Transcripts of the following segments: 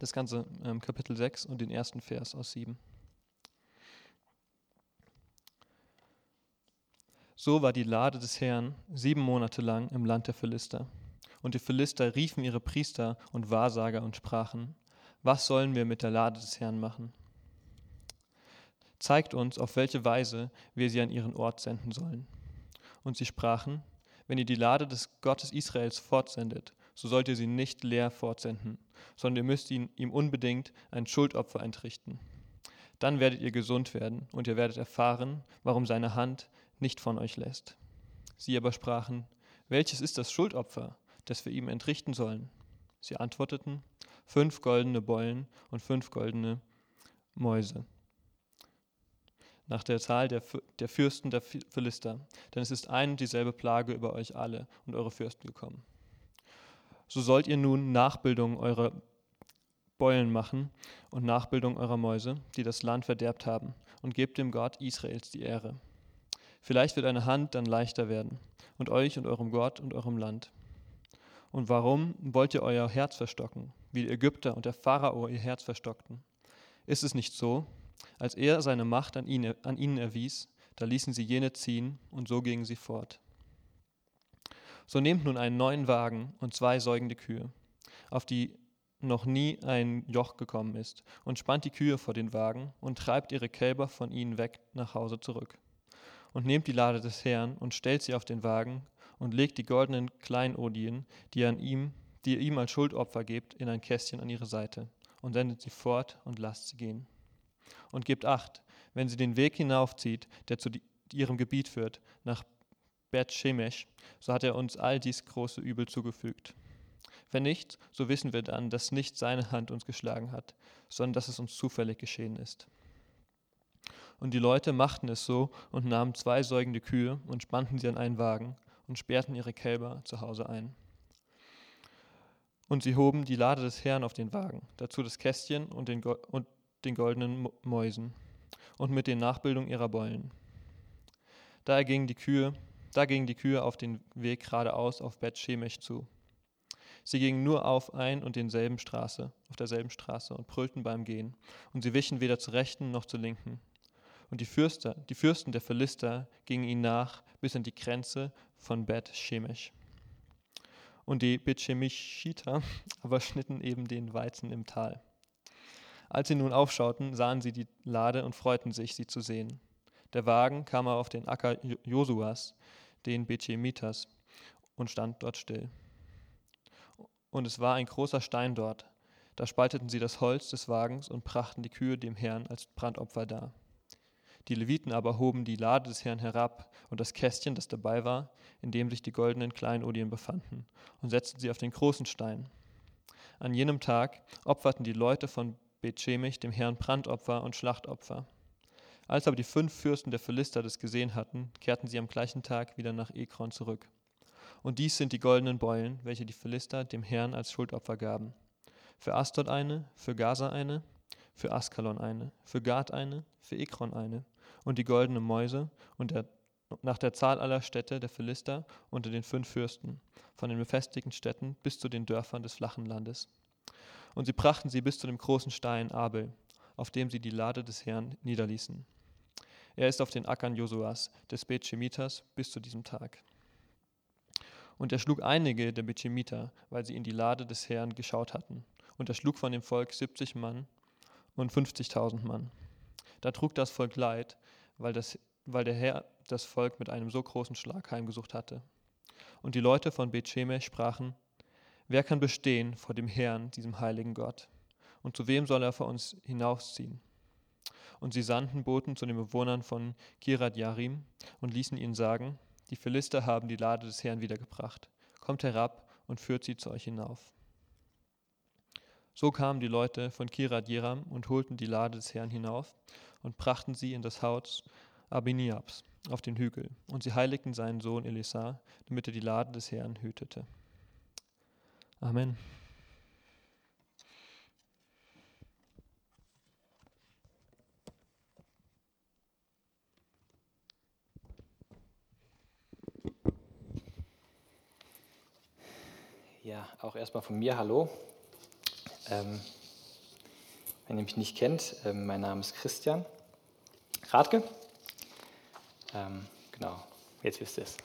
Das ganze ähm, Kapitel 6 und den ersten Vers aus 7. So war die Lade des Herrn sieben Monate lang im Land der Philister. Und die Philister riefen ihre Priester und Wahrsager und sprachen, was sollen wir mit der Lade des Herrn machen? Zeigt uns, auf welche Weise wir sie an ihren Ort senden sollen. Und sie sprachen, wenn ihr die Lade des Gottes Israels fortsendet, so sollt ihr sie nicht leer fortsenden, sondern ihr müsst ihn, ihm unbedingt ein Schuldopfer entrichten. Dann werdet ihr gesund werden und ihr werdet erfahren, warum seine Hand nicht von euch lässt. Sie aber sprachen, welches ist das Schuldopfer, das wir ihm entrichten sollen? Sie antworteten, fünf goldene Beulen und fünf goldene Mäuse. Nach der Zahl der, der Fürsten der Philister, denn es ist ein und dieselbe Plage über euch alle und eure Fürsten gekommen. So sollt ihr nun Nachbildung eurer Beulen machen und Nachbildung eurer Mäuse, die das Land verderbt haben, und gebt dem Gott Israels die Ehre. Vielleicht wird eine Hand dann leichter werden, und euch und eurem Gott und eurem Land. Und warum wollt ihr euer Herz verstocken, wie die Ägypter und der Pharao ihr Herz verstockten? Ist es nicht so, als er seine Macht an, ihn, an ihnen erwies, da ließen sie jene ziehen, und so gingen sie fort. So nehmt nun einen neuen Wagen und zwei säugende Kühe, auf die noch nie ein Joch gekommen ist, und spannt die Kühe vor den Wagen und treibt ihre Kälber von ihnen weg nach Hause zurück und nehmt die Lade des Herrn und stellt sie auf den Wagen und legt die goldenen Kleinodien, die, an ihm, die ihr ihm als Schuldopfer gebt, in ein Kästchen an ihre Seite und sendet sie fort und lasst sie gehen. Und gebt acht, wenn sie den Weg hinaufzieht, der zu ihrem Gebiet führt, nach Bet Shemesh, so hat er uns all dies große Übel zugefügt. Wenn nicht, so wissen wir dann, dass nicht seine Hand uns geschlagen hat, sondern dass es uns zufällig geschehen ist. Und die Leute machten es so und nahmen zwei säugende Kühe und spannten sie an einen Wagen und sperrten ihre Kälber zu Hause ein. Und sie hoben die Lade des Herrn auf den Wagen, dazu das Kästchen und den, Go und den goldenen Mäusen und mit den Nachbildungen ihrer Beulen. Da gingen die Kühe, da gingen die Kühe auf den Weg geradeaus auf Bet Shemesh zu. Sie gingen nur auf ein und denselben Straße, auf derselben Straße und brüllten beim Gehen, und sie wichen weder zur rechten noch zur linken. Und die, Fürster, die Fürsten der Philister gingen ihnen nach bis an die Grenze von Bet Shemesh. Und die Bethshemeshiter aber schnitten eben den Weizen im Tal. Als sie nun aufschauten, sahen sie die Lade und freuten sich, sie zu sehen. Der Wagen kam auf den Acker Josuas, den Bethshemitas, und stand dort still. Und es war ein großer Stein dort. Da spalteten sie das Holz des Wagens und brachten die Kühe dem Herrn als Brandopfer dar. Die Leviten aber hoben die Lade des Herrn herab und das Kästchen, das dabei war, in dem sich die goldenen Kleinodien befanden, und setzten sie auf den großen Stein. An jenem Tag opferten die Leute von Bethschemich dem Herrn Brandopfer und Schlachtopfer. Als aber die fünf Fürsten der Philister das gesehen hatten, kehrten sie am gleichen Tag wieder nach Ekron zurück. Und dies sind die goldenen Beulen, welche die Philister dem Herrn als Schuldopfer gaben. Für Astot eine, für Gaza eine, für Askalon eine, für Gad eine, für Ekron eine und die goldenen Mäuse und der, nach der Zahl aller Städte der Philister unter den fünf Fürsten, von den befestigten Städten bis zu den Dörfern des flachen Landes. Und sie brachten sie bis zu dem großen Stein Abel, auf dem sie die Lade des Herrn niederließen. Er ist auf den Ackern Josuas, des Bethschemitas, bis zu diesem Tag. Und er schlug einige der Bethschemiter, weil sie in die Lade des Herrn geschaut hatten. Und er schlug von dem Volk 70 Mann und 50.000 Mann. Da trug das Volk Leid, weil, das, weil der Herr das Volk mit einem so großen Schlag heimgesucht hatte. Und die Leute von Bethshemesh sprachen, wer kann bestehen vor dem Herrn, diesem heiligen Gott? Und zu wem soll er vor uns hinausziehen? Und sie sandten Boten zu den Bewohnern von Kirat Yarim und ließen ihnen sagen, die Philister haben die Lade des Herrn wiedergebracht. Kommt herab und führt sie zu euch hinauf. So kamen die Leute von Kirat Jeram und holten die Lade des Herrn hinauf und brachten sie in das Haus Abiniabs auf den Hügel. Und sie heiligten seinen Sohn Elisa, damit er die Lade des Herrn hütete. Amen. Ja, auch erstmal von mir Hallo. Ähm, Wenn ihr mich nicht kennt, äh, mein Name ist Christian Radke. Ähm, genau, jetzt wisst ihr es.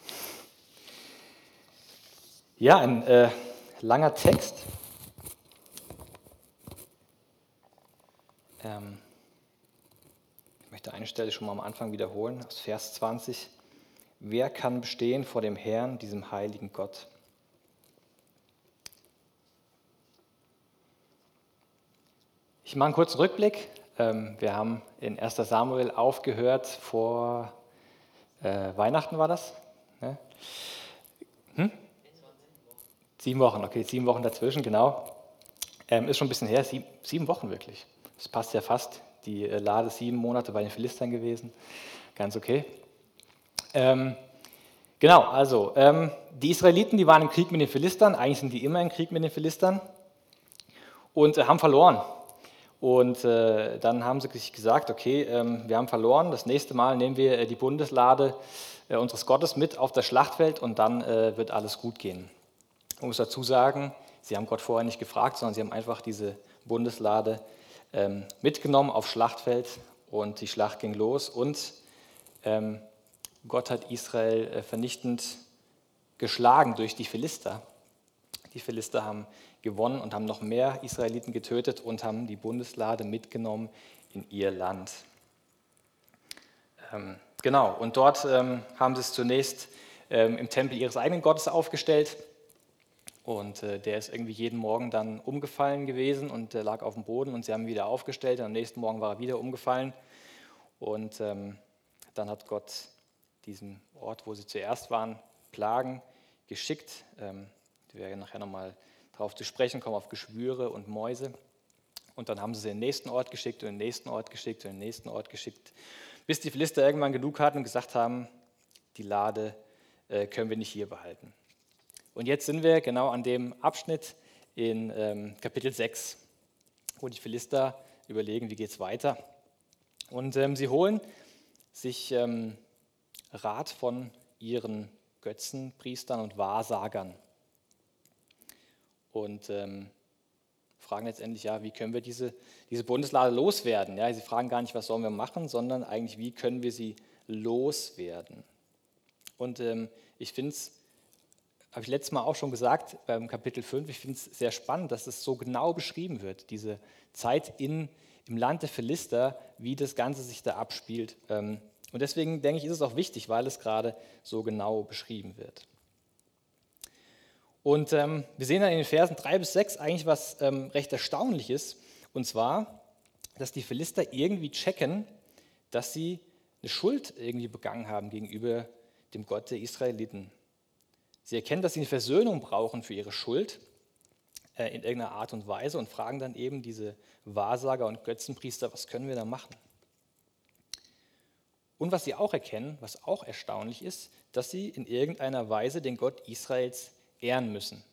Ja, ein äh, langer Text. Ähm, ich möchte eine Stelle schon mal am Anfang wiederholen, aus Vers 20. Wer kann bestehen vor dem Herrn, diesem heiligen Gott? Ich mache einen kurzen Rückblick. Ähm, wir haben in 1 Samuel aufgehört vor äh, Weihnachten war das. Ne? Hm? Sieben Wochen, okay, sieben Wochen dazwischen, genau. Ähm, ist schon ein bisschen her, sieben, sieben, Wochen wirklich. Das passt ja fast. Die äh, Lade sieben Monate bei den Philistern gewesen. Ganz okay. Ähm, genau, also ähm, die Israeliten, die waren im Krieg mit den Philistern. Eigentlich sind die immer im Krieg mit den Philistern und äh, haben verloren. Und äh, dann haben sie sich gesagt, okay, ähm, wir haben verloren, das nächste Mal nehmen wir äh, die Bundeslade äh, unseres Gottes mit auf das Schlachtfeld und dann äh, wird alles gut gehen. Ich muss dazu sagen, sie haben Gott vorher nicht gefragt, sondern sie haben einfach diese Bundeslade ähm, mitgenommen aufs Schlachtfeld und die Schlacht ging los und ähm, Gott hat Israel äh, vernichtend geschlagen durch die Philister. Die Philister haben gewonnen und haben noch mehr Israeliten getötet und haben die Bundeslade mitgenommen in ihr Land. Ähm, genau, und dort ähm, haben sie es zunächst ähm, im Tempel ihres eigenen Gottes aufgestellt. Und äh, der ist irgendwie jeden Morgen dann umgefallen gewesen und äh, lag auf dem Boden und sie haben ihn wieder aufgestellt. Und am nächsten Morgen war er wieder umgefallen. Und ähm, dann hat Gott diesem Ort, wo sie zuerst waren, Plagen geschickt. Ähm, die werden nachher nochmal darauf zu sprechen kommen, auf Geschwüre und Mäuse. Und dann haben sie sie in den nächsten Ort geschickt und in den nächsten Ort geschickt und in den nächsten Ort geschickt, bis die Philister irgendwann genug hatten und gesagt haben, die Lade äh, können wir nicht hier behalten. Und jetzt sind wir genau an dem Abschnitt in ähm, Kapitel 6, wo die Philister überlegen, wie geht es weiter. Und ähm, sie holen sich ähm, Rat von ihren Götzenpriestern und Wahrsagern und ähm, fragen letztendlich, ja, wie können wir diese, diese Bundeslade loswerden? Ja, sie fragen gar nicht, was sollen wir machen, sondern eigentlich, wie können wir sie loswerden? Und ähm, ich finde es, habe ich letztes Mal auch schon gesagt, beim Kapitel 5, ich finde es sehr spannend, dass es so genau beschrieben wird, diese Zeit in, im Land der Philister, wie das Ganze sich da abspielt. Ähm, und deswegen denke ich, ist es auch wichtig, weil es gerade so genau beschrieben wird. Und ähm, wir sehen dann in den Versen 3 bis 6 eigentlich was ähm, recht Erstaunliches. Und zwar, dass die Philister irgendwie checken, dass sie eine Schuld irgendwie begangen haben gegenüber dem Gott der Israeliten. Sie erkennen, dass sie eine Versöhnung brauchen für ihre Schuld äh, in irgendeiner Art und Weise und fragen dann eben diese Wahrsager und Götzenpriester, was können wir da machen? Und was sie auch erkennen, was auch erstaunlich ist, dass sie in irgendeiner Weise den Gott Israels ehren müssen.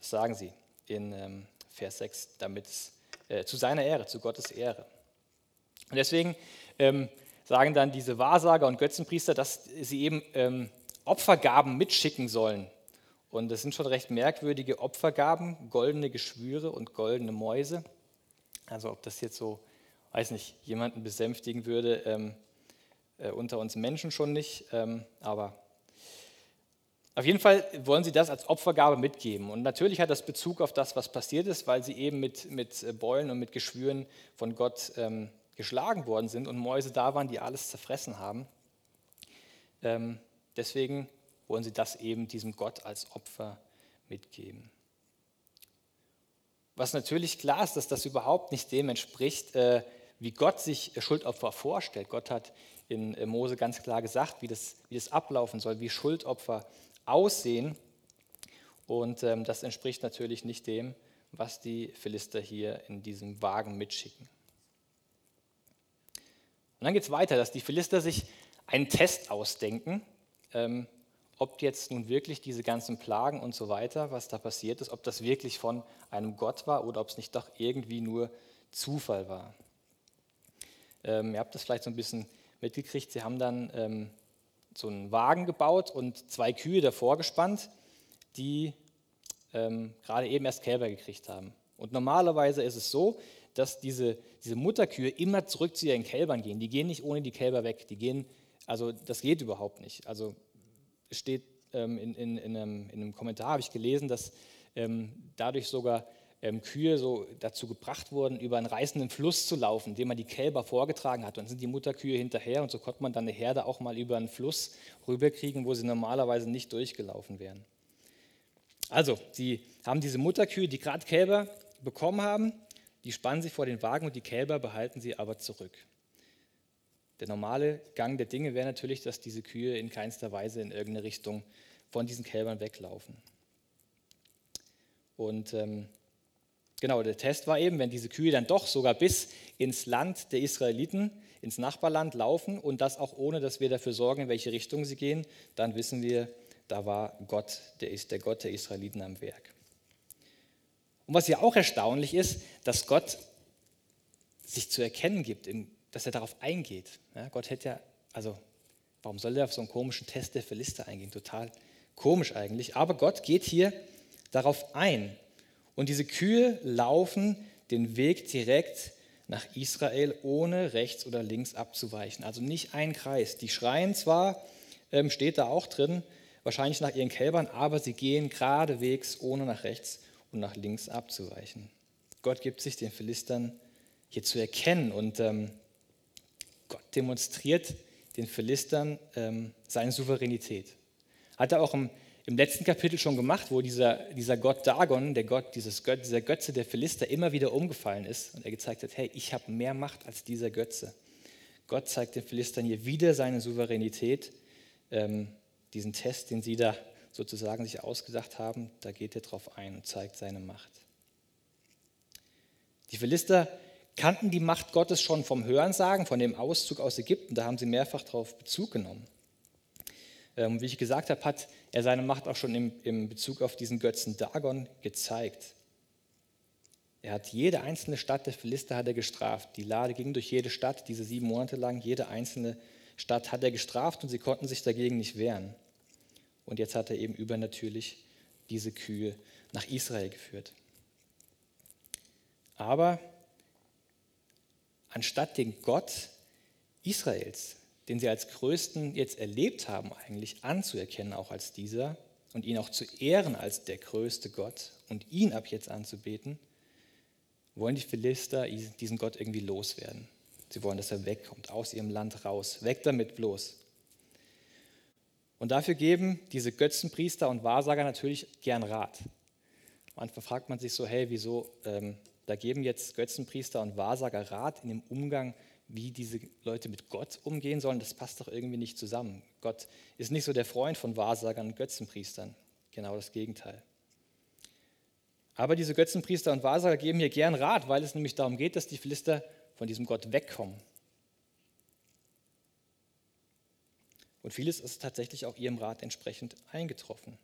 Das sagen sie in ähm, Vers 6, damit es äh, zu seiner Ehre, zu Gottes Ehre. Und deswegen ähm, sagen dann diese Wahrsager und Götzenpriester, dass sie eben ähm, Opfergaben mitschicken sollen. Und das sind schon recht merkwürdige Opfergaben, goldene Geschwüre und goldene Mäuse. Also ob das jetzt so, weiß nicht, jemanden besänftigen würde, ähm, äh, unter uns Menschen schon nicht, ähm, aber auf jeden Fall wollen sie das als Opfergabe mitgeben. Und natürlich hat das Bezug auf das, was passiert ist, weil sie eben mit, mit äh, Beulen und mit Geschwüren von Gott ähm, geschlagen worden sind und Mäuse da waren, die alles zerfressen haben. Ähm, deswegen wollen sie das eben diesem Gott als Opfer mitgeben. Was natürlich klar ist, dass das überhaupt nicht dem entspricht, äh, wie Gott sich Schuldopfer vorstellt. Gott hat in äh, Mose ganz klar gesagt, wie das, wie das ablaufen soll, wie Schuldopfer aussehen. Und ähm, das entspricht natürlich nicht dem, was die Philister hier in diesem Wagen mitschicken. Und dann geht es weiter, dass die Philister sich einen Test ausdenken, ähm, ob jetzt nun wirklich diese ganzen Plagen und so weiter, was da passiert ist, ob das wirklich von einem Gott war oder ob es nicht doch irgendwie nur Zufall war. Ähm, ihr habt das vielleicht so ein bisschen mitgekriegt, sie haben dann ähm, so einen Wagen gebaut und zwei Kühe davor gespannt, die ähm, gerade eben erst Kälber gekriegt haben. Und normalerweise ist es so, dass diese, diese Mutterkühe immer zurück zu ihren Kälbern gehen. Die gehen nicht ohne die Kälber weg. Die gehen, also das geht überhaupt nicht. Also steht ähm, in, in, in, einem, in, einem, Kommentar, habe ich gelesen, dass ähm, dadurch sogar ähm, Kühe so dazu gebracht wurden, über einen reißenden Fluss zu laufen, dem man die Kälber vorgetragen hat. Dann sind die Mutterkühe hinterher und so konnte man dann eine Herde auch mal über einen Fluss rüberkriegen, wo sie normalerweise nicht durchgelaufen wären. Also, sie haben diese Mutterkühe, die gerade Kälber bekommen haben, die spannen sie vor den Wagen und die Kälber behalten sie aber zurück. Der normale Gang der Dinge wäre natürlich, dass diese Kühe in keinster Weise in irgendeine Richtung von diesen Kälbern weglaufen. Und ähm, genau, der Test war eben, wenn diese Kühe dann doch sogar bis ins Land der Israeliten, ins Nachbarland laufen und das auch ohne, dass wir dafür sorgen, in welche Richtung sie gehen, dann wissen wir, da war Gott, der ist der Gott der Israeliten am Werk. Und was ja auch erstaunlich ist, dass Gott sich zu erkennen gibt, dass er darauf eingeht. Ja, Gott hätte ja, also warum soll er auf so einen komischen Test der Philister eingehen? Total komisch eigentlich. Aber Gott geht hier darauf ein. Und diese Kühe laufen den Weg direkt nach Israel, ohne rechts oder links abzuweichen. Also nicht ein Kreis. Die schreien zwar, ähm, steht da auch drin, wahrscheinlich nach ihren Kälbern, aber sie gehen geradewegs, ohne nach rechts und nach links abzuweichen. Gott gibt sich den Philistern hier zu erkennen und ähm, Gott demonstriert den Philistern ähm, seine Souveränität. Hat er auch im, im, letzten Kapitel schon gemacht, wo dieser, dieser Gott Dagon, der Gott, dieses Gött, dieser Götze der Philister, immer wieder umgefallen ist und er gezeigt hat, hey, ich habe mehr Macht als dieser Götze. Gott zeigt den Philistern hier wieder seine Souveränität, ähm, diesen Test, den sie da sozusagen sich ausgedacht haben, da geht er drauf ein und zeigt seine Macht. Die Philister kannten die Macht Gottes schon vom Hörensagen, von dem Auszug aus Ägypten, da haben sie mehrfach darauf Bezug genommen. Ähm, wie ich gesagt habe, hat er seine Macht auch schon im, im Bezug auf diesen Götzen Dagon gezeigt. Er hat jede einzelne Stadt der Philister hat er gestraft. Die Lade ging durch jede Stadt, diese sieben Monate lang, jede einzelne Stadt hat er gestraft und sie konnten sich dagegen nicht wehren. Und jetzt hat er eben übernatürlich diese Kühe nach Israel geführt. Aber anstatt den Gott Israels, den sie als größten jetzt erlebt haben, eigentlich anzuerkennen, auch als dieser, und ihn auch zu ehren als der größte Gott und ihn ab jetzt anzubeten, wollen die Philister diesen Gott irgendwie loswerden. Sie wollen, dass er wegkommt, aus ihrem Land raus. Weg damit bloß. Und dafür geben diese Götzenpriester und Wahrsager natürlich gern Rat. Manchmal fragt man sich so, hey, wieso, ähm, da geben jetzt Götzenpriester und Wahrsager Rat in dem Umgang, wie diese Leute mit Gott umgehen sollen. Das passt doch irgendwie nicht zusammen. Gott ist nicht so der Freund von Wahrsagern und Götzenpriestern. Genau das Gegenteil. Aber diese Götzenpriester und Wahrsager geben hier gern Rat, weil es nämlich darum geht, dass die Philister von diesem Gott wegkommen. Und vieles ist tatsächlich auch ihrem Rat entsprechend eingetroffen.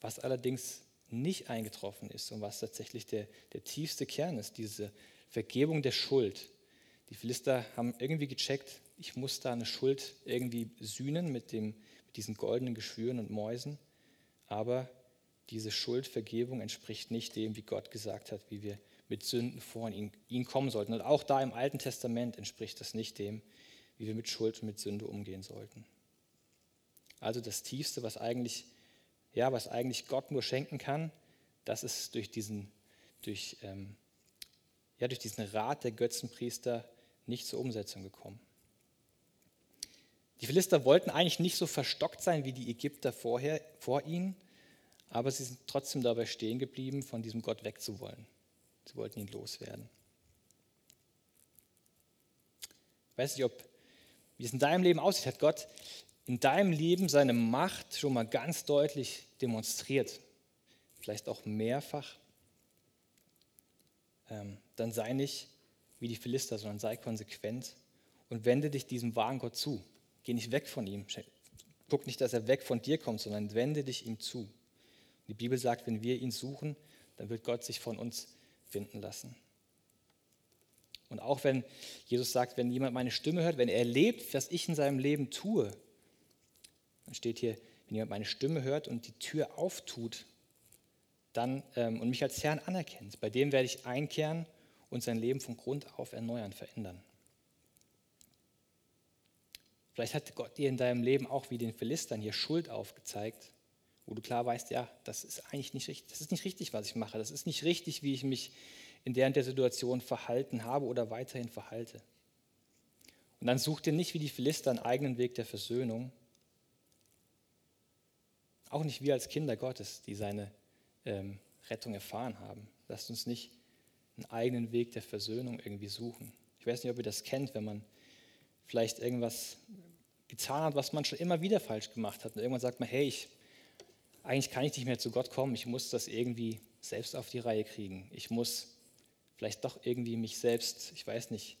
Was allerdings nicht eingetroffen ist und was tatsächlich der, der tiefste Kern ist, diese Vergebung der Schuld. Die Philister haben irgendwie gecheckt, ich muss da eine Schuld irgendwie sühnen mit, dem, mit diesen goldenen Geschwüren und Mäusen, aber diese Schuldvergebung entspricht nicht dem, wie Gott gesagt hat, wie wir mit Sünden vor ihn, ihn kommen sollten. Und auch da im Alten Testament entspricht das nicht dem, wie wir mit Schuld und mit Sünde umgehen sollten. Also das Tiefste, was eigentlich, ja, was eigentlich Gott nur schenken kann, das ist durch diesen, durch, ähm, ja, durch diesen Rat der Götzenpriester nicht zur Umsetzung gekommen. Die Philister wollten eigentlich nicht so verstockt sein wie die Ägypter vorher, vor ihnen, aber sie sind trotzdem dabei stehen geblieben, von diesem Gott wegzuwollen. Sie wollten ihn loswerden. Ich weiß nicht, ob wie es in deinem Leben aussieht, hat Gott in deinem Leben seine Macht schon mal ganz deutlich demonstriert. Vielleicht auch mehrfach. Ähm, dann sei nicht wie die Philister, sondern sei konsequent und wende dich diesem wahren Gott zu. Geh nicht weg von ihm. Guck nicht, dass er weg von dir kommt, sondern wende dich ihm zu. Die Bibel sagt, wenn wir ihn suchen, dann wird Gott sich von uns finden lassen. Und auch wenn Jesus sagt, wenn jemand meine Stimme hört, wenn er erlebt, was ich in seinem Leben tue, dann steht hier, wenn jemand meine Stimme hört und die Tür auftut, dann, ähm, und mich als Herrn anerkennt, bei dem werde ich einkehren und sein Leben von Grund auf erneuern, verändern. Vielleicht hat Gott dir in deinem Leben auch wie den Philistern hier Schuld aufgezeigt, wo du klar weißt, ja, das ist eigentlich nicht richtig, das ist nicht richtig, was ich mache, das ist nicht richtig, wie ich mich in der und der Situation verhalten habe oder weiterhin verhalte. Und dann such dir nicht wie die Philister einen eigenen Weg der Versöhnung. Auch nicht wir als Kinder Gottes, die seine ähm, Rettung erfahren haben. Lasst uns nicht einen eigenen Weg der Versöhnung irgendwie suchen. Ich weiß nicht, ob ihr das kennt, wenn man vielleicht irgendwas getan hat, was man schon immer wieder falsch gemacht hat. Und irgendwann sagt man, hey, ich, eigentlich kann ich nicht mehr zu Gott kommen, ich muss das irgendwie selbst auf die Reihe kriegen. Ich muss vielleicht doch irgendwie mich selbst, ich weiß nicht,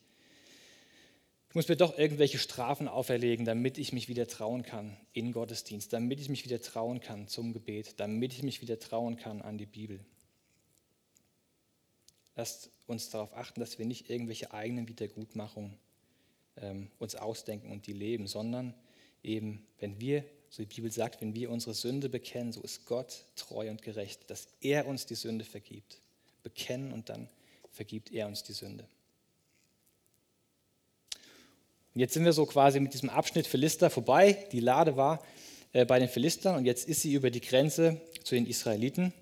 ich muss mir doch irgendwelche Strafen auferlegen, damit ich mich wieder trauen kann in Gottesdienst, damit ich mich wieder trauen kann zum Gebet, damit ich mich wieder trauen kann an die Bibel. Lasst uns darauf achten, dass wir nicht irgendwelche eigenen Wiedergutmachungen ähm, uns ausdenken und die leben, sondern eben, wenn wir, so die Bibel sagt, wenn wir unsere Sünde bekennen, so ist Gott treu und gerecht, dass er uns die Sünde vergibt. Bekennen und dann vergibt er uns die Sünde. Und jetzt sind wir so quasi mit diesem Abschnitt Philister vorbei. Die Lade war äh, bei den Philistern und jetzt ist sie über die Grenze zu den Israeliten.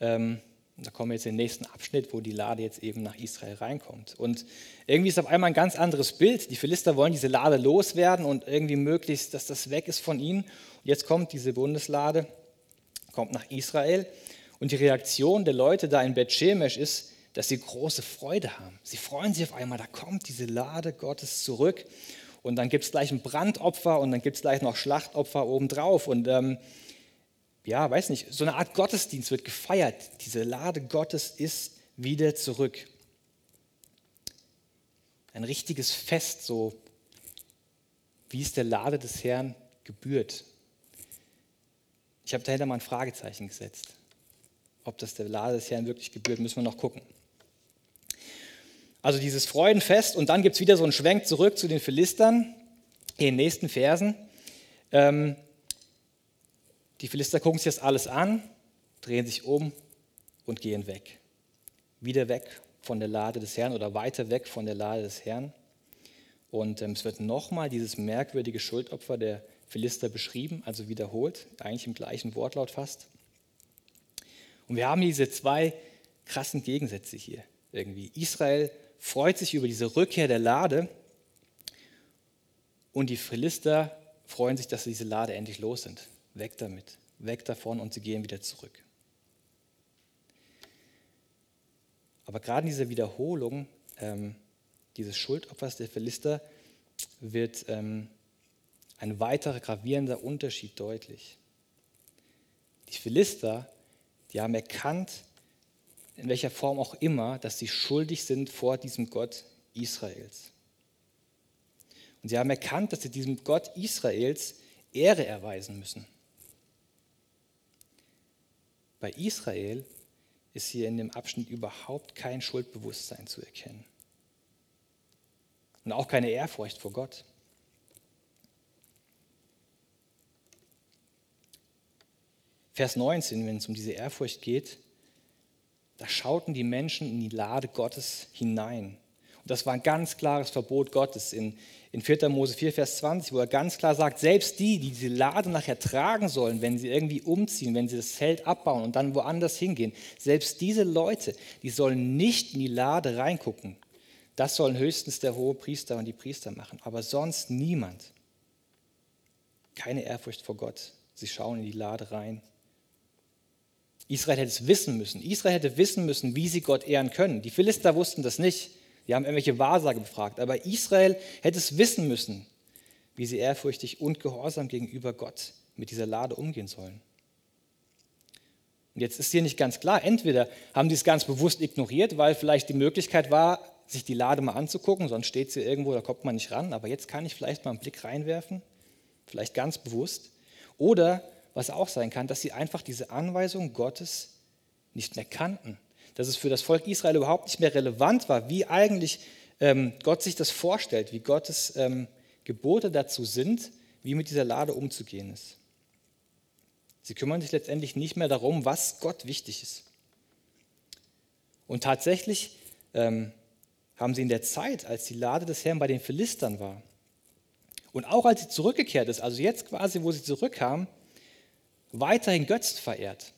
Ähm, da kommen wir jetzt in den nächsten Abschnitt, wo die Lade jetzt eben nach Israel reinkommt. Und irgendwie ist auf einmal ein ganz anderes Bild. Die Philister wollen diese Lade loswerden und irgendwie möglichst, dass das weg ist von ihnen. Und jetzt kommt diese Bundeslade, kommt nach Israel. Und die Reaktion der Leute da in Beth-Shemesh ist, dass sie große Freude haben. Sie freuen sich auf einmal, da kommt diese Lade Gottes zurück. Und dann gibt es gleich ein Brandopfer und dann gibt es gleich noch Schlachtopfer obendrauf. Und ähm, ja, weiß nicht, so eine Art Gottesdienst wird gefeiert. Diese Lade Gottes ist wieder zurück. Ein richtiges Fest, so wie es der Lade des Herrn gebührt. Ich habe dahinter mal ein Fragezeichen gesetzt. Ob das der Lade des Herrn wirklich gebührt, müssen wir noch gucken. Also dieses Freudenfest und dann gibt es wieder so einen Schwenk zurück zu den Philistern in den nächsten Versen. Ähm, die Philister gucken sich das alles an, drehen sich um und gehen weg. Wieder weg von der Lade des Herrn oder weiter weg von der Lade des Herrn. Und ähm, es wird nochmal dieses merkwürdige Schuldopfer der Philister beschrieben, also wiederholt, eigentlich im gleichen Wortlaut fast. Und wir haben diese zwei krassen Gegensätze hier irgendwie. Israel freut sich über diese Rückkehr der Lade und die Philister freuen sich, dass sie diese Lade endlich los sind. Weg damit, weg davon und sie gehen wieder zurück. Aber gerade in dieser Wiederholung ähm, dieses Schuldopfers der Philister wird ähm, ein weiterer gravierender Unterschied deutlich. Die Philister, die haben erkannt, in welcher Form auch immer, dass sie schuldig sind vor diesem Gott Israels. Und sie haben erkannt, dass sie diesem Gott Israels Ehre erweisen müssen. Bei Israel ist hier in dem Abschnitt überhaupt kein Schuldbewusstsein zu erkennen. Und auch keine Ehrfurcht vor Gott. Vers 19, wenn es um diese Ehrfurcht geht, da schauten die Menschen in die Lade Gottes hinein. Das war ein ganz klares Verbot Gottes in, in 4. Mose 4, Vers 20, wo er ganz klar sagt, selbst die, die diese Lade nachher tragen sollen, wenn sie irgendwie umziehen, wenn sie das Feld abbauen und dann woanders hingehen, selbst diese Leute, die sollen nicht in die Lade reingucken. Das sollen höchstens der hohe Priester und die Priester machen, aber sonst niemand. Keine Ehrfurcht vor Gott. Sie schauen in die Lade rein Israel hätte es wissen müssen. Israel hätte wissen müssen, wie sie Gott ehren können. Die Philister wussten das nicht. Die haben irgendwelche Wahrsage befragt. Aber Israel hätte es wissen müssen, wie sie ehrfürchtig und gehorsam gegenüber Gott mit dieser Lade umgehen sollen. Und jetzt ist hier nicht ganz klar, entweder haben sie es ganz bewusst ignoriert, weil vielleicht die Möglichkeit war, sich die Lade mal anzugucken, sonst steht sie irgendwo, da kommt man nicht ran, aber jetzt kann ich vielleicht mal einen Blick reinwerfen, vielleicht ganz bewusst. Oder was auch sein kann, dass sie einfach diese Anweisung Gottes nicht mehr kannten. Dass es für das Volk Israel überhaupt nicht mehr relevant war, wie eigentlich ähm, Gott sich das vorstellt, wie Gottes ähm, Gebote dazu sind, wie mit dieser Lade umzugehen ist. Sie kümmern sich letztendlich nicht mehr darum, was Gott wichtig ist. Und tatsächlich ähm, haben sie in der Zeit, als die Lade des Herrn bei den Philistern war, und auch als sie zurückgekehrt ist, also jetzt quasi, wo sie zurückkam, weiterhin Götzen verehrt.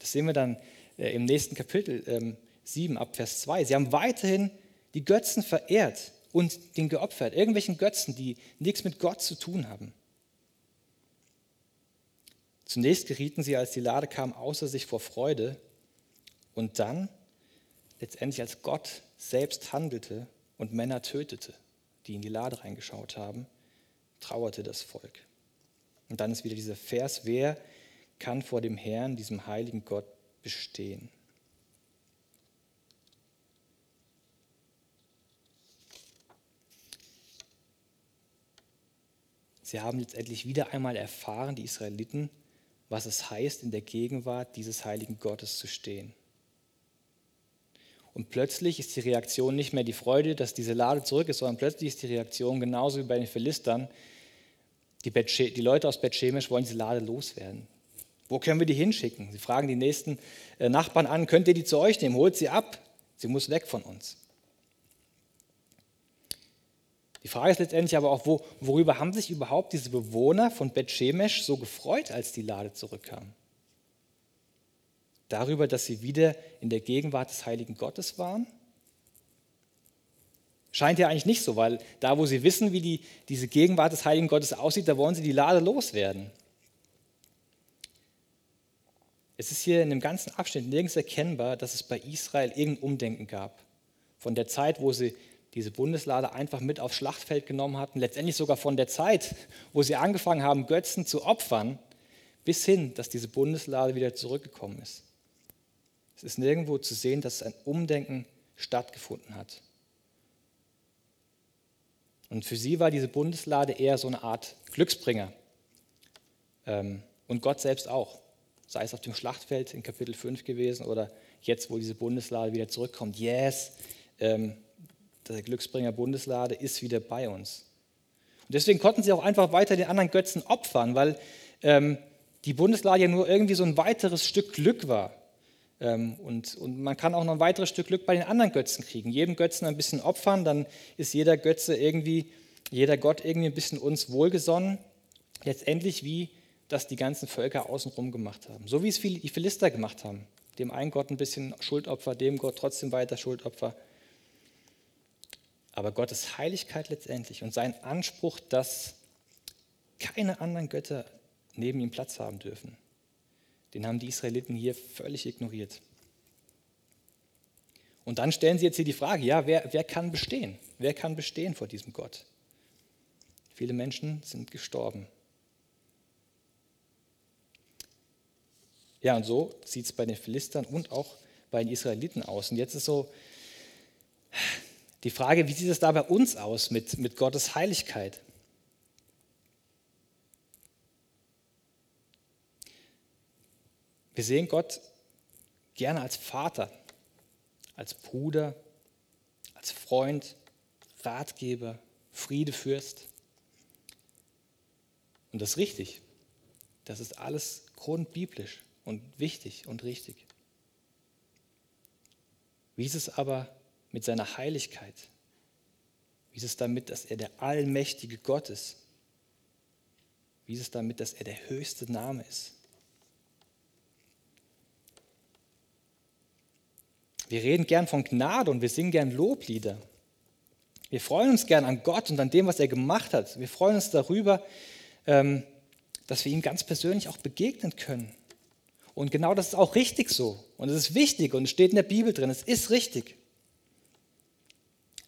Das sehen wir dann äh, im nächsten Kapitel ähm, 7 ab Vers 2. Sie haben weiterhin die Götzen verehrt und den geopfert, irgendwelchen Götzen, die nichts mit Gott zu tun haben. Zunächst gerieten sie, als die Lade kam, außer sich vor Freude und dann, letztendlich als Gott selbst handelte und Männer tötete, die in die Lade reingeschaut haben, trauerte das Volk. Und dann ist wieder dieser Vers, wer kann vor dem Herrn, diesem heiligen Gott, bestehen? Sie haben letztendlich wieder einmal erfahren, die Israeliten, was es heißt, in der Gegenwart dieses heiligen Gottes zu stehen. Und plötzlich ist die Reaktion nicht mehr die Freude, dass diese Lade zurück ist, sondern plötzlich ist die Reaktion genauso wie bei den Philistern. Die, Leute aus Bethshemesh wollen diese Lade loswerden. Wo können wir die hinschicken? Sie fragen die nächsten äh, Nachbarn an, könnt ihr die zu euch nehmen? Holt sie ab. Sie muss weg von uns. Die Frage ist letztendlich aber auch, wo, worüber haben sich überhaupt diese Bewohner von Bet Shemesh so gefreut, als die Lade zurückkam? Darüber, dass sie wieder in der Gegenwart des heiligen Gottes waren? Scheint ja eigentlich nicht so, weil da, wo sie wissen, wie die, diese Gegenwart des heiligen Gottes aussieht, da wollen sie die Lade loswerden. Es ist hier in dem ganzen Abschnitt nirgends erkennbar, dass es bei Israel irgendein Umdenken gab. Von der Zeit, wo sie diese Bundeslade einfach mit aufs Schlachtfeld genommen hatten, letztendlich sogar von der Zeit, wo sie angefangen haben, Götzen zu opfern, bis hin, dass diese Bundeslade wieder zurückgekommen ist. Es ist nirgendwo zu sehen, dass ein Umdenken stattgefunden hat. Und für sie war diese Bundeslade eher so eine Art Glücksbringer. Ähm, und Gott selbst auch. Sei es auf dem Schlachtfeld in Kapitel 5 gewesen oder jetzt, wo diese Bundeslade wieder zurückkommt. Yes, ähm, der Glücksbringer Bundeslade ist wieder bei uns. Und deswegen konnten sie auch einfach weiter den anderen Götzen opfern, weil ähm, die Bundeslade ja nur irgendwie so ein weiteres Stück Glück war. Ähm, und, und man kann auch noch ein weiteres Stück Glück bei den anderen Götzen kriegen. Jedem Götzen ein bisschen opfern, dann ist jeder Götze irgendwie, jeder Gott irgendwie ein bisschen uns wohlgesonnen. Letztendlich wie das die ganzen Völker außenrum gemacht haben. So wie es die Philister gemacht haben. Dem einen Gott ein bisschen Schuldopfer, dem Gott trotzdem weiter Schuldopfer aber Gottes Heiligkeit letztendlich und sein Anspruch, dass keine anderen Götter neben ihm Platz haben dürfen, den haben die Israeliten hier völlig ignoriert. Und dann stellen sie jetzt hier die Frage, ja, wer, wer kann bestehen? Wer kann bestehen vor diesem Gott? Viele Menschen sind gestorben. Ja, und so sieht es bei den Philistern und auch bei den Israeliten aus. Und jetzt ist so, die Frage, wie sieht es da bei uns aus mit, mit Gottes Heiligkeit? Wir sehen Gott gerne als Vater, als Bruder, als Freund, Ratgeber, Friedefürst. Und das ist richtig. Das ist alles grundbiblisch und wichtig und richtig. Wie ist es aber mit seiner Heiligkeit? Wie ist es damit, dass er der allmächtige Gott ist? Wie ist es damit, dass er der höchste Name ist? Wir reden gern von Gnade und wir singen gern Loblieder. Wir freuen uns gern an Gott und an dem, was er gemacht hat. Wir freuen uns darüber, ähm, dass wir ihm ganz persönlich auch begegnen können. Und genau das ist auch richtig so. Und es ist wichtig und es steht in der Bibel drin. Es ist richtig.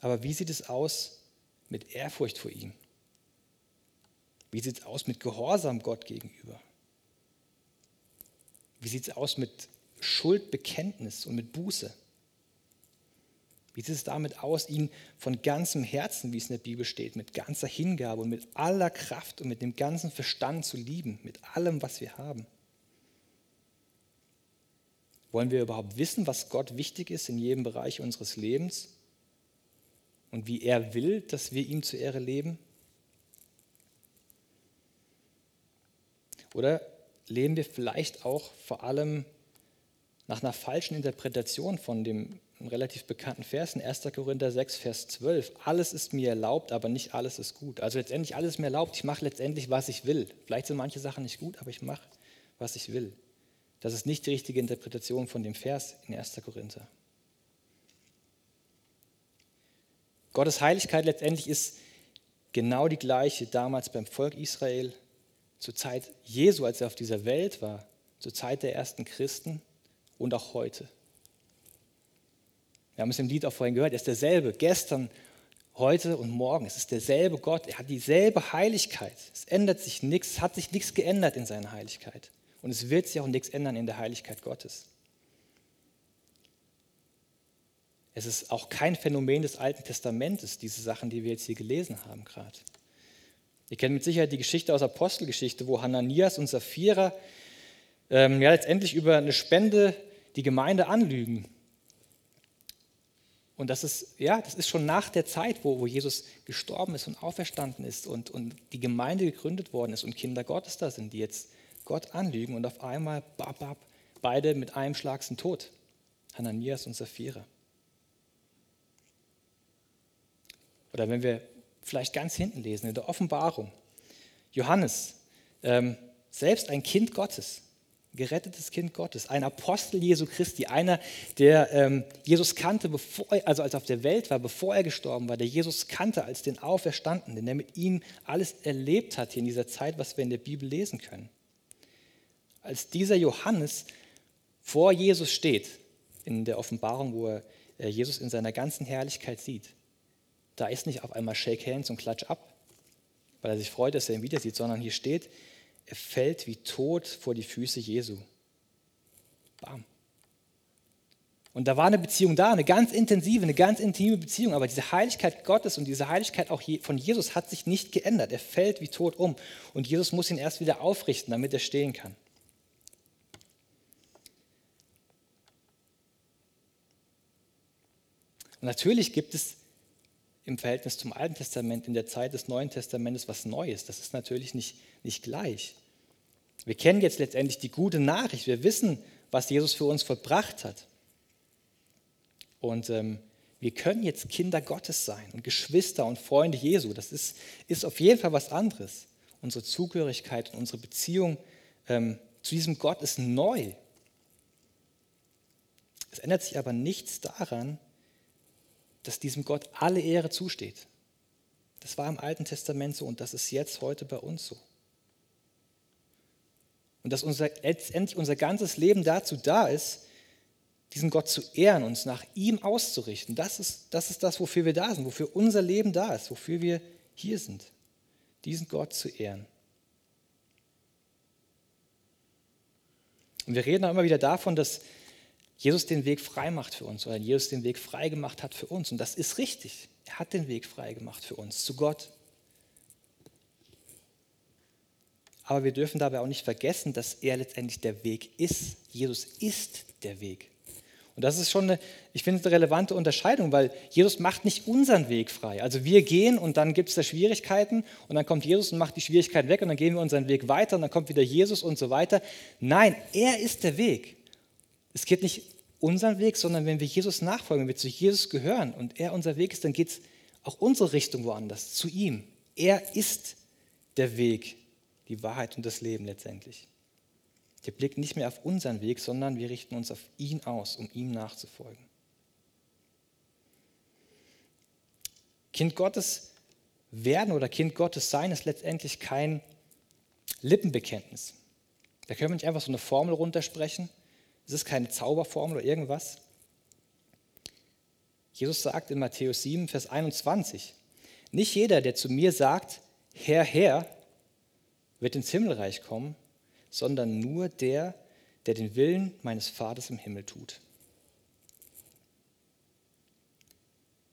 Aber wie sieht es aus mit Ehrfurcht vor ihm? Wie sieht es aus mit Gehorsam Gott gegenüber? Wie sieht es aus mit Schuldbekenntnis und mit Buße? Wie sieht es damit aus, ihn von ganzem Herzen, wie es in der Bibel steht, mit ganzer Hingabe und mit aller Kraft und mit dem ganzen Verstand zu lieben, mit allem, was wir haben? Wollen wir überhaupt wissen, was Gott wichtig ist in jedem Bereich unseres Lebens? und wie er will, dass wir ihm zur Ehre leben? Oder leben wir vielleicht auch vor allem nach einer falschen Interpretation von dem relativ bekannten Vers in 1. Korinther 6, Vers 12. Alles ist mir erlaubt, aber nicht alles ist gut. Also letztendlich alles ist mir erlaubt, ich mache letztendlich, was ich will. Vielleicht sind manche Sachen nicht gut, aber ich mache, was ich will. Das ist nicht die richtige Interpretation von dem Vers in 1. Korinther. Gottes Heiligkeit letztendlich ist genau die gleiche damals beim Volk Israel, zur Zeit Jesu, als er auf dieser Welt war, zur Zeit der ersten Christen und auch heute. Wir haben es im Lied auch vorhin gehört, er ist derselbe, gestern, heute und morgen. Es ist derselbe Gott, er hat dieselbe Heiligkeit. Es ändert sich nichts, es hat sich nichts geändert in seiner Heiligkeit. Und es wird sich auch nichts ändern in der Heiligkeit Gottes. Es ist auch kein Phänomen des Alten Testamentes, diese Sachen, die wir jetzt hier gelesen haben gerade. Ihr kennt mit Sicherheit die Geschichte aus Apostelgeschichte, wo Hananias und Sapphira ähm, ja, letztendlich über eine Spende die Gemeinde anlügen. Und das ist, ja, das ist schon nach der Zeit, wo, wo Jesus gestorben ist und auferstanden ist und, und die Gemeinde gegründet worden ist und Kinder Gottes da sind, die jetzt Gott anlügen und auf einmal, bab, bab, beide mit einem Schlag sind tot. Hananias und Sapphira. Oder wenn wir vielleicht ganz hinten lesen, in der Offenbarung. Johannes, ähm, selbst ein Kind Gottes, gerettetes Kind Gottes, ein Apostel Jesu Christi, einer, der ähm, Jesus kannte, bevor er, also als er auf der Welt war, bevor er gestorben war, der Jesus kannte als den Auferstandenen, der mit ihm alles erlebt hat hier in dieser Zeit, was wir in der Bibel lesen können. Als dieser Johannes vor Jesus steht, in der Offenbarung, wo er äh, Jesus in seiner ganzen Herrlichkeit sieht, da ist nicht auf einmal Shake Hands und Klatsch ab, weil er sich freut, dass er ihn wieder sieht, sondern hier steht, er fällt wie tot vor die Füße Jesu. Bam. Und da war eine Beziehung da, eine ganz intensive, eine ganz intime Beziehung. Aber diese Heiligkeit Gottes und diese Heiligkeit auch von Jesus hat sich nicht geändert. Er fällt wie tot um. Und Jesus muss ihn erst wieder aufrichten, damit er stehen kann. Natürlich gibt es im Verhältnis zum Alten Testament, in der Zeit des Neuen Testamentes was Neues. Das ist natürlich nicht, nicht gleich. Wir kennen jetzt letztendlich die gute Nachricht. Wir wissen, was Jesus für uns vollbracht hat. Und ähm, wir können jetzt Kinder Gottes sein und Geschwister und Freunde Jesu. Das ist, ist auf jeden Fall was anderes. Unsere Zugehörigkeit und unsere Beziehung ähm, zu diesem Gott ist neu. Es ändert sich aber nichts daran, dass diesem Gott alle Ehre zusteht. Das war im Alten Testament so und das ist jetzt heute bei uns so. Und dass unser, letztendlich unser ganzes Leben dazu da ist, diesen Gott zu ehren, uns nach ihm auszurichten. Das ist, das ist das, wofür wir da sind, wofür unser Leben da ist, wofür wir hier sind, diesen Gott zu ehren. Und wir reden auch immer wieder davon, dass Jesus den Weg frei macht für uns oder Jesus den Weg frei gemacht hat für uns. Und das ist richtig. Er hat den Weg frei gemacht für uns zu Gott. Aber wir dürfen dabei auch nicht vergessen, dass er letztendlich der Weg ist. Jesus ist der Weg. Und das ist schon eine, ich finde, eine relevante Unterscheidung, weil Jesus macht nicht unseren Weg frei. Also wir gehen und dann gibt es da Schwierigkeiten und dann kommt Jesus und macht die Schwierigkeiten weg und dann gehen wir unseren Weg weiter und dann kommt wieder Jesus und so weiter. Nein, er ist der Weg. Es geht nicht unseren Weg, sondern wenn wir Jesus nachfolgen, wenn wir zu Jesus gehören und er unser Weg ist, dann geht es auch unsere Richtung woanders, zu ihm. Er ist der Weg, die Wahrheit und das Leben letztendlich. Wir blicken nicht mehr auf unseren Weg, sondern wir richten uns auf ihn aus, um ihm nachzufolgen. Kind Gottes werden oder Kind Gottes sein ist letztendlich kein Lippenbekenntnis. Da können wir nicht einfach so eine Formel runtersprechen es ist keine Zauberformel oder irgendwas. Jesus sagt in Matthäus 7, Vers 21, nicht jeder, der zu mir sagt, Herr, Herr, wird ins Himmelreich kommen, sondern nur der, der den Willen meines Vaters im Himmel tut.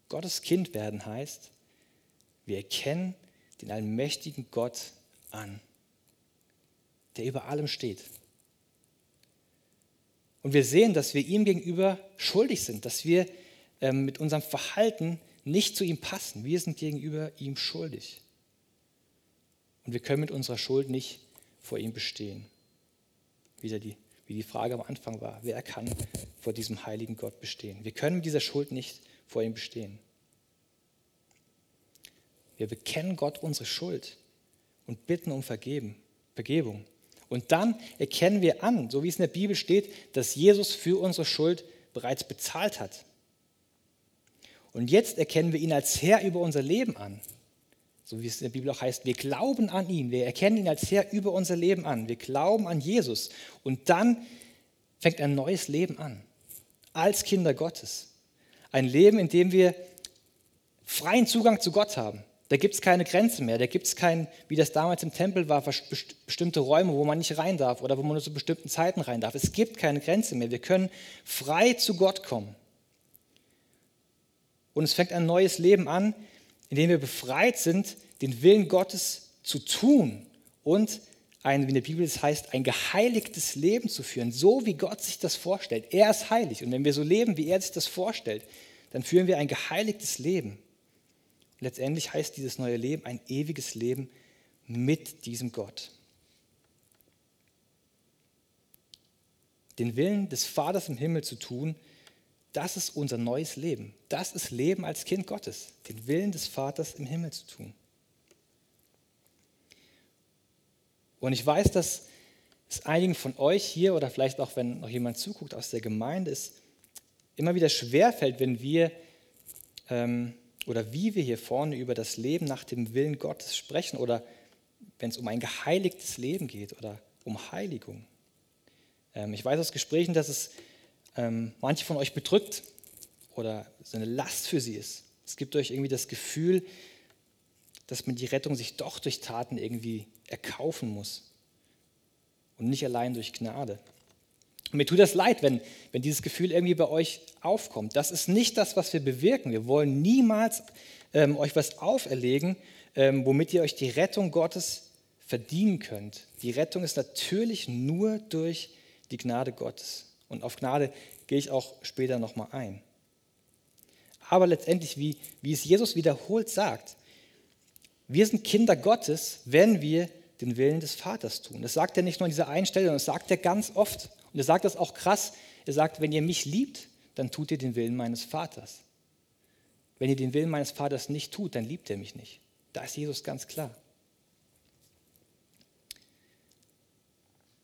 Gottes Kind werden heißt, wir erkennen den allmächtigen Gott an, der über allem steht. Und wir sehen, dass wir ihm gegenüber schuldig sind, dass wir ähm, mit unserem Verhalten nicht zu ihm passen. Wir sind gegenüber ihm schuldig. Und wir können mit unserer Schuld nicht vor ihm bestehen. wieder die, wie die Frage am Anfang war, wer kann vor diesem heiligen Gott bestehen? Wir können mit dieser Schuld nicht vor ihm bestehen. Wir bekennen Gott unsere Schuld und bitten um Vergeben, Vergebung. Und dann erkennen wir an, so wie es in der Bibel steht, dass Jesus für unsere Schuld bereits bezahlt hat. Und jetzt erkennen wir ihn als Herr über unser Leben an. So wie es in der Bibel auch heißt, wir glauben an ihn, wir erkennen ihn als Herr über unser Leben an, wir glauben an Jesus. Und dann fängt ein neues Leben an, als Kinder Gottes. Ein Leben, in dem wir freien Zugang zu Gott haben. Da gibt es keine Grenzen mehr. Da gibt es kein, wie das damals im Tempel war, bestimmte Räume, wo man nicht rein darf oder wo man nur zu bestimmten Zeiten rein darf. Es gibt keine Grenze mehr. Wir können frei zu Gott kommen. Und es fängt ein neues Leben an, in dem wir befreit sind, den Willen Gottes zu tun und ein, wie in der Bibel es heißt, ein geheiligtes Leben zu führen, so wie Gott sich das vorstellt. Er ist heilig. Und wenn wir so leben, wie er sich das vorstellt, dann führen wir ein geheiligtes Leben. Letztendlich heißt dieses neue Leben ein ewiges Leben mit diesem Gott. Den Willen des Vaters im Himmel zu tun, das ist unser neues Leben. Das ist Leben als Kind Gottes, den Willen des Vaters im Himmel zu tun. Und ich weiß, dass es einigen von euch hier oder vielleicht auch, wenn noch jemand zuguckt aus der Gemeinde, ist immer wieder schwerfällt, wenn wir ähm, oder wie wir hier vorne über das Leben nach dem Willen Gottes sprechen oder wenn es um ein geheiligtes Leben geht oder um Heiligung. Ähm, ich weiß aus Gesprächen, dass es ähm, manche von euch bedrückt oder so eine Last für sie ist. Es gibt euch irgendwie das Gefühl, dass man die Rettung sich doch durch Taten irgendwie erkaufen muss und nicht allein durch Gnade. Mir tut das leid, wenn, wenn dieses Gefühl irgendwie bei euch aufkommt. Das ist nicht das, was wir bewirken. Wir wollen niemals ähm, euch was auferlegen, ähm, womit ihr euch die Rettung Gottes verdienen könnt. Die Rettung ist natürlich nur durch die Gnade Gottes. Und auf Gnade gehe ich auch später nochmal ein. Aber letztendlich, wie, wie es Jesus wiederholt sagt, wir sind Kinder Gottes, wenn wir den Willen des Vaters tun. Das sagt er nicht nur an dieser einen Stelle, sondern das sagt er ganz oft. Und er sagt das auch krass. Er sagt, wenn ihr mich liebt, dann tut ihr den Willen meines Vaters. Wenn ihr den Willen meines Vaters nicht tut, dann liebt er mich nicht. Da ist Jesus ganz klar.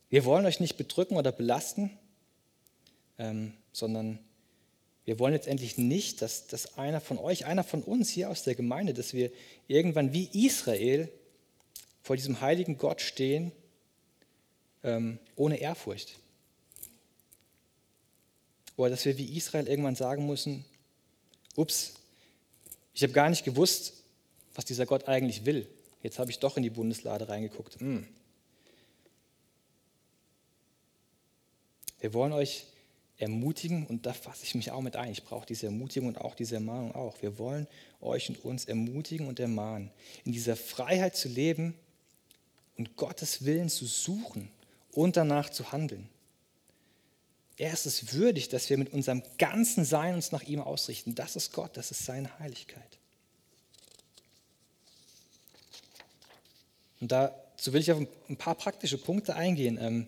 Wir wollen euch nicht bedrücken oder belasten, ähm, sondern wir wollen letztendlich nicht, dass, dass einer von euch, einer von uns hier aus der Gemeinde, dass wir irgendwann wie Israel vor diesem heiligen Gott stehen, ähm, ohne Ehrfurcht. Oder dass wir wie Israel irgendwann sagen müssen, ups, ich habe gar nicht gewusst, was dieser Gott eigentlich will. Jetzt habe ich doch in die Bundeslade reingeguckt. Hm. Wir wollen euch ermutigen, und da fasse ich mich auch mit ein, ich brauche diese Ermutigung und auch diese Ermahnung auch. Wir wollen euch und uns ermutigen und ermahnen, in dieser Freiheit zu leben und Gottes Willen zu suchen und danach zu handeln. Er ist es würdig, dass wir mit unserem ganzen Sein uns nach ihm ausrichten. Das ist Gott, das ist seine Heiligkeit. Und dazu will ich auf ein paar praktische Punkte eingehen. Ähm,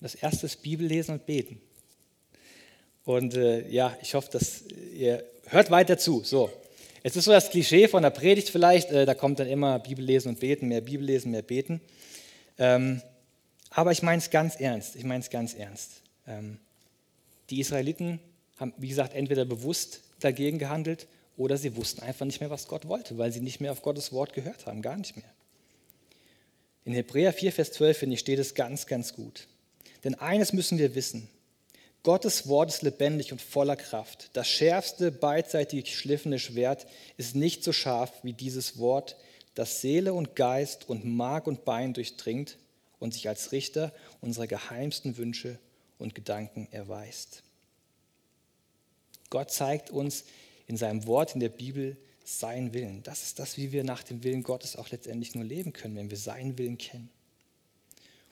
das erste ist Bibellesen und Beten. Und äh, ja, ich hoffe, dass ihr hört weiter zu. So, es ist so das Klischee von der Predigt vielleicht, äh, da kommt dann immer Bibellesen und Beten, mehr Bibellesen, mehr Beten. Ähm, aber ich meine es ganz ernst. Ich meine es ganz ernst. Ähm, die Israeliten haben, wie gesagt, entweder bewusst dagegen gehandelt oder sie wussten einfach nicht mehr, was Gott wollte, weil sie nicht mehr auf Gottes Wort gehört haben, gar nicht mehr. In Hebräer 4, Vers 12, finde ich, steht es ganz, ganz gut. Denn eines müssen wir wissen. Gottes Wort ist lebendig und voller Kraft. Das schärfste, beidseitig geschliffene Schwert ist nicht so scharf wie dieses Wort, das Seele und Geist und Mark und Bein durchdringt und sich als Richter unserer geheimsten Wünsche und Gedanken erweist. Gott zeigt uns in seinem Wort in der Bibel seinen Willen. Das ist das, wie wir nach dem Willen Gottes auch letztendlich nur leben können, wenn wir seinen Willen kennen.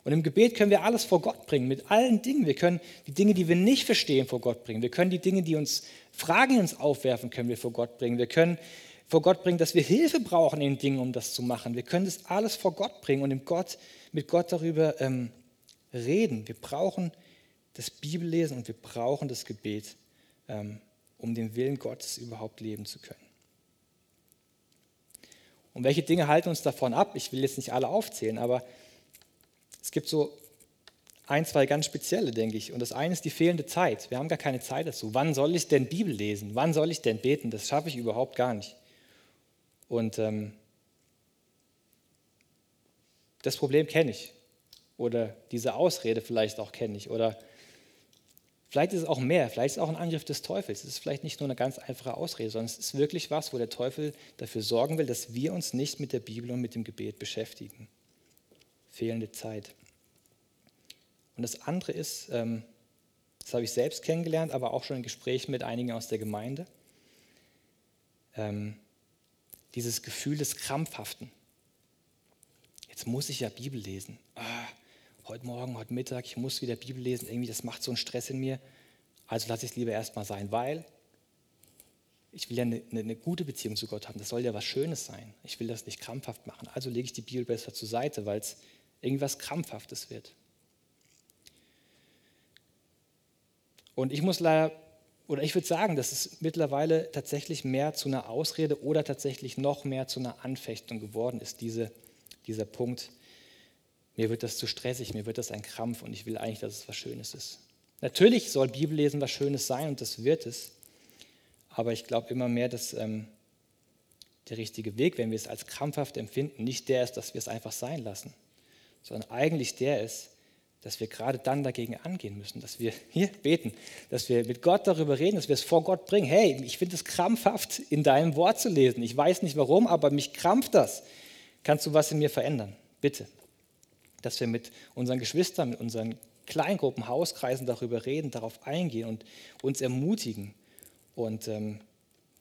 Und im Gebet können wir alles vor Gott bringen, mit allen Dingen. Wir können die Dinge, die wir nicht verstehen, vor Gott bringen. Wir können die Dinge, die uns Fragen uns aufwerfen, können wir vor Gott bringen. Wir können vor Gott bringen, dass wir Hilfe brauchen in den Dingen, um das zu machen. Wir können das alles vor Gott bringen und Gott, mit Gott darüber ähm, Reden, wir brauchen das Bibellesen und wir brauchen das Gebet, ähm, um den Willen Gottes überhaupt leben zu können. Und welche Dinge halten uns davon ab? Ich will jetzt nicht alle aufzählen, aber es gibt so ein, zwei ganz spezielle, denke ich. Und das eine ist die fehlende Zeit. Wir haben gar keine Zeit dazu. Wann soll ich denn Bibel lesen? Wann soll ich denn beten? Das schaffe ich überhaupt gar nicht. Und ähm, das Problem kenne ich. Oder diese Ausrede vielleicht auch kenne ich. Oder vielleicht ist es auch mehr. Vielleicht ist es auch ein Angriff des Teufels. Es ist vielleicht nicht nur eine ganz einfache Ausrede, sondern es ist wirklich was, wo der Teufel dafür sorgen will, dass wir uns nicht mit der Bibel und mit dem Gebet beschäftigen. Fehlende Zeit. Und das andere ist, ähm, das habe ich selbst kennengelernt, aber auch schon in Gesprächen mit einigen aus der Gemeinde, ähm, dieses Gefühl des Krampfhaften. Jetzt muss ich ja Bibel lesen. Ah, heute Morgen, heute Mittag, ich muss wieder Bibel lesen. Irgendwie, das macht so einen Stress in mir. Also lasse ich es lieber erstmal sein, weil ich will ja eine, eine, gute Beziehung zu Gott haben. Das soll ja was Schönes sein. Ich will das nicht krampfhaft machen. Also lege ich die Bibel besser zur Seite, weil es irgendwas Krampfhaftes wird. Und ich muss leider, oder ich würde sagen, dass es mittlerweile tatsächlich mehr zu einer Ausrede oder tatsächlich noch mehr zu einer Anfechtung geworden ist, diese, dieser Punkt. Mir wird das zu stressig, mir wird das ein Krampf und ich will eigentlich, dass es was Schönes ist. Natürlich soll Bibellesen was Schönes sein und das wird es. Aber ich glaube immer mehr, dass ähm, der richtige Weg, wenn wir es als krampfhaft empfinden, nicht der ist, dass wir es einfach sein lassen, sondern eigentlich der ist, dass wir gerade dann dagegen angehen müssen, dass wir hier beten, dass wir mit Gott darüber reden, dass wir es vor Gott bringen. Hey, ich finde es krampfhaft, in deinem Wort zu lesen. Ich weiß nicht warum, aber mich krampft das. Kannst du was in mir verändern? Bitte. Dass wir mit unseren Geschwistern, mit unseren Kleingruppen, Hauskreisen darüber reden, darauf eingehen und uns ermutigen. Und ähm,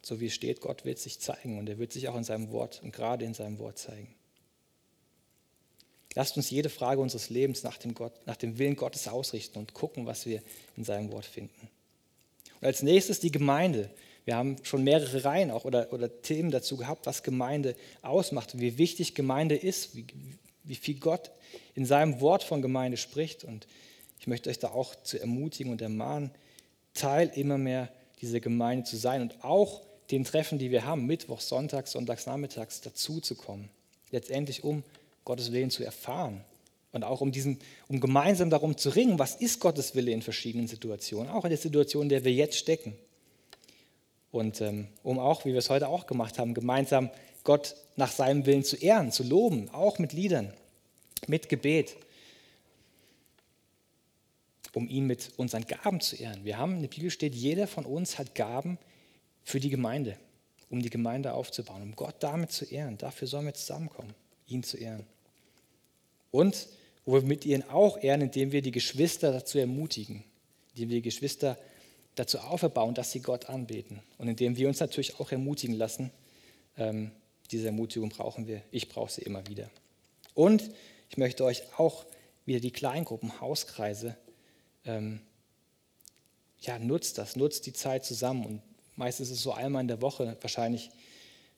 so wie es steht, Gott wird sich zeigen und er wird sich auch in seinem Wort und gerade in seinem Wort zeigen. Lasst uns jede Frage unseres Lebens nach dem, Gott, nach dem Willen Gottes ausrichten und gucken, was wir in seinem Wort finden. Und als nächstes die Gemeinde. Wir haben schon mehrere Reihen auch oder, oder Themen dazu gehabt, was Gemeinde ausmacht, wie wichtig Gemeinde ist, wie, wie viel Gott in seinem Wort von Gemeinde spricht. Und ich möchte euch da auch zu ermutigen und ermahnen, Teil immer mehr dieser Gemeinde zu sein und auch den Treffen, die wir haben, Mittwoch, Sonntags, Sonntags, Nachmittags, dazu zu kommen. Letztendlich, um Gottes Willen zu erfahren. Und auch um, diesen, um gemeinsam darum zu ringen, was ist Gottes Wille in verschiedenen Situationen, auch in der Situation, in der wir jetzt stecken. Und ähm, um auch, wie wir es heute auch gemacht haben, gemeinsam Gott nach seinem Willen zu ehren, zu loben, auch mit Liedern, mit Gebet, um ihn mit unseren Gaben zu ehren. Wir haben, in der Bibel steht, jeder von uns hat Gaben für die Gemeinde, um die Gemeinde aufzubauen, um Gott damit zu ehren. Dafür sollen wir zusammenkommen, ihn zu ehren. Und wo wir mit ihnen auch ehren, indem wir die Geschwister dazu ermutigen, indem wir die Geschwister dazu auferbauen, dass sie Gott anbeten. Und indem wir uns natürlich auch ermutigen lassen. Ähm, diese Ermutigung brauchen wir. Ich brauche sie immer wieder. Und ich möchte euch auch wieder die Kleingruppen, Hauskreise, ähm, ja, nutzt das, nutzt die Zeit zusammen. Und meistens ist es so einmal in der Woche wahrscheinlich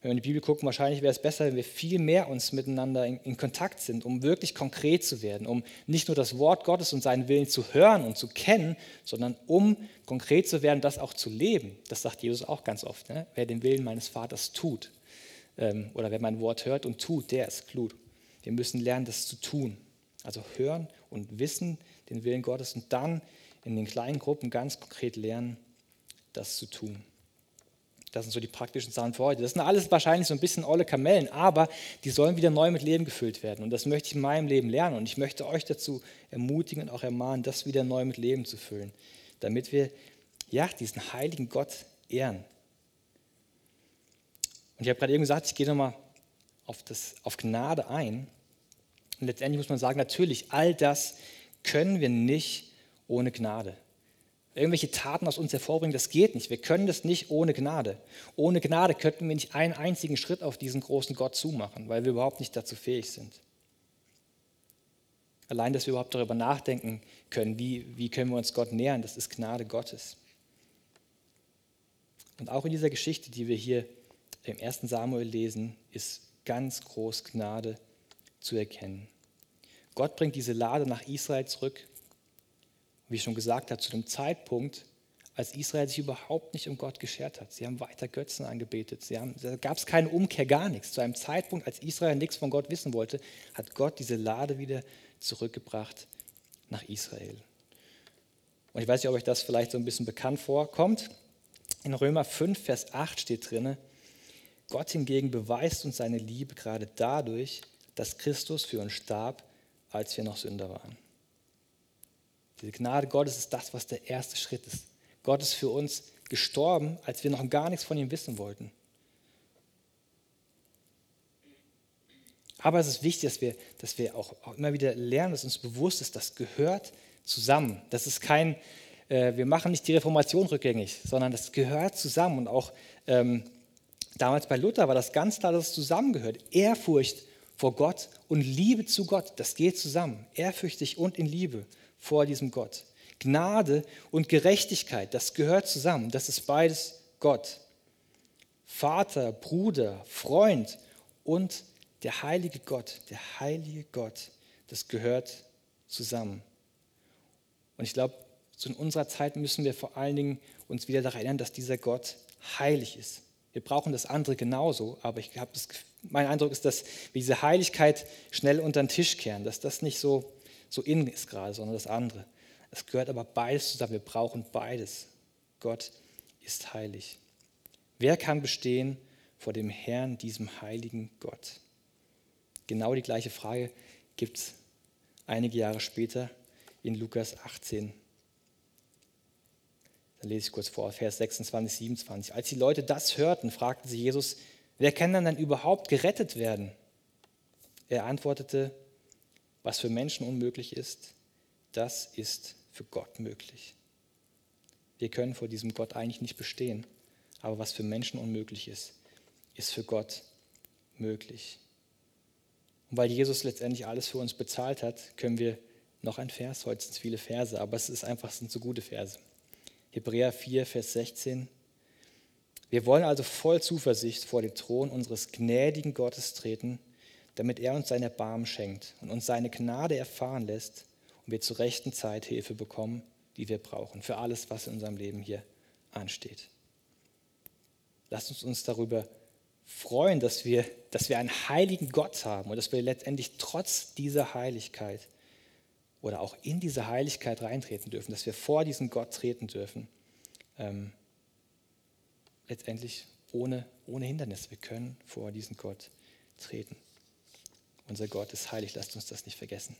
wenn wir in die Bibel gucken, wahrscheinlich wäre es besser, wenn wir viel mehr uns miteinander in, in, Kontakt sind, um wirklich konkret zu werden, um nicht nur das Wort Gottes und seinen Willen zu hören und zu kennen, sondern um konkret zu werden, das auch zu leben. Das sagt Jesus auch ganz oft. Ne? Wer den Willen meines Vaters tut ähm, oder wer mein Wort hört und tut, der ist klug. Wir müssen lernen, das zu tun. Also hören und wissen den Willen Gottes und dann in den kleinen Gruppen ganz konkret lernen, das zu tun. Das sind so die praktischen Sachen für heute. Das sind alles wahrscheinlich so ein bisschen olle Kamellen, aber die sollen wieder neu mit Leben gefüllt werden. Und das möchte ich in meinem Leben lernen. Und ich möchte euch dazu ermutigen und auch ermahnen, das wieder neu mit Leben zu füllen, damit wir ja, diesen heiligen Gott ehren. Und ich habe gerade eben gesagt, ich gehe nochmal auf, auf Gnade ein. Und letztendlich muss man sagen, natürlich, all das können wir nicht ohne Gnade irgendwelche Taten aus uns hervorbringen, das geht nicht. Wir können das nicht ohne Gnade. Ohne Gnade könnten wir nicht einen einzigen Schritt auf diesen großen Gott zumachen, weil wir überhaupt nicht dazu fähig sind. Allein, dass wir überhaupt darüber nachdenken können, wie, wie können wir uns Gott nähern, das ist Gnade Gottes. Und auch in dieser Geschichte, die wir hier im 1. Samuel lesen, ist ganz groß Gnade zu erkennen. Gott bringt diese Lade nach Israel zurück, wie ich schon gesagt habe, zu dem Zeitpunkt, als Israel sich überhaupt nicht um Gott geschert hat. Sie haben weiter Götzen angebetet. Sie haben, da gab es keine Umkehr, gar nichts. Zu einem Zeitpunkt, als Israel nichts von Gott wissen wollte, hat Gott diese Lade wieder zurückgebracht nach Israel. Und ich weiß nicht, ob euch das vielleicht so ein bisschen bekannt vorkommt. In Römer 5, Vers 8 steht drin, Gott hingegen beweist uns seine Liebe gerade dadurch, dass Christus für uns starb, als wir noch Sünder waren. Diese Gnade Gottes ist das, was der erste Schritt ist. Gott ist für uns gestorben, als wir noch gar nichts von ihm wissen wollten. Aber es ist wichtig, dass wir, dass wir auch, auch immer wieder lernen, dass uns bewusst ist, das gehört zusammen. Das ist kein, äh, wir machen nicht die Reformation rückgängig, sondern das gehört zusammen. Und auch ähm, damals bei Luther war das ganz klar, dass es zusammengehört. Ehrfurcht vor Gott und Liebe zu Gott, das geht zusammen. Ehrfürchtig und in Liebe vor diesem Gott. Gnade und Gerechtigkeit, das gehört zusammen. Das ist beides Gott. Vater, Bruder, Freund und der heilige Gott, der heilige Gott, das gehört zusammen. Und ich glaube, so in unserer Zeit müssen wir vor allen Dingen uns wieder daran erinnern, dass dieser Gott heilig ist. Wir brauchen das andere genauso, aber ich habe mein Eindruck ist, dass wir diese Heiligkeit schnell unter den Tisch kehren, dass das nicht so, so in ist gerade, sondern das andere. Es gehört aber beides zusammen. Wir brauchen beides. Gott ist heilig. Wer kann bestehen vor dem Herrn, diesem heiligen Gott? Genau die gleiche Frage gibt es einige Jahre später in Lukas 18. Dann lese ich kurz vor, Vers 26, 27. Als die Leute das hörten, fragten sie Jesus, wer kann dann überhaupt gerettet werden? Er antwortete, was für Menschen unmöglich ist, das ist für Gott möglich. Wir können vor diesem Gott eigentlich nicht bestehen, aber was für Menschen unmöglich ist, ist für Gott möglich. Und weil Jesus letztendlich alles für uns bezahlt hat, können wir noch ein Vers, heute sind es viele Verse, aber es ist einfach, sind so gute Verse. Hebräer 4, Vers 16. Wir wollen also voll Zuversicht vor den Thron unseres gnädigen Gottes treten, damit er uns sein Erbarmen schenkt und uns seine Gnade erfahren lässt und wir zur rechten Zeit Hilfe bekommen, die wir brauchen, für alles, was in unserem Leben hier ansteht. Lasst uns uns darüber freuen, dass wir, dass wir einen heiligen Gott haben und dass wir letztendlich trotz dieser Heiligkeit oder auch in diese Heiligkeit reintreten dürfen, dass wir vor diesen Gott treten dürfen. Ähm, letztendlich ohne, ohne Hindernis. Wir können vor diesen Gott treten. Unser Gott ist heilig, lasst uns das nicht vergessen.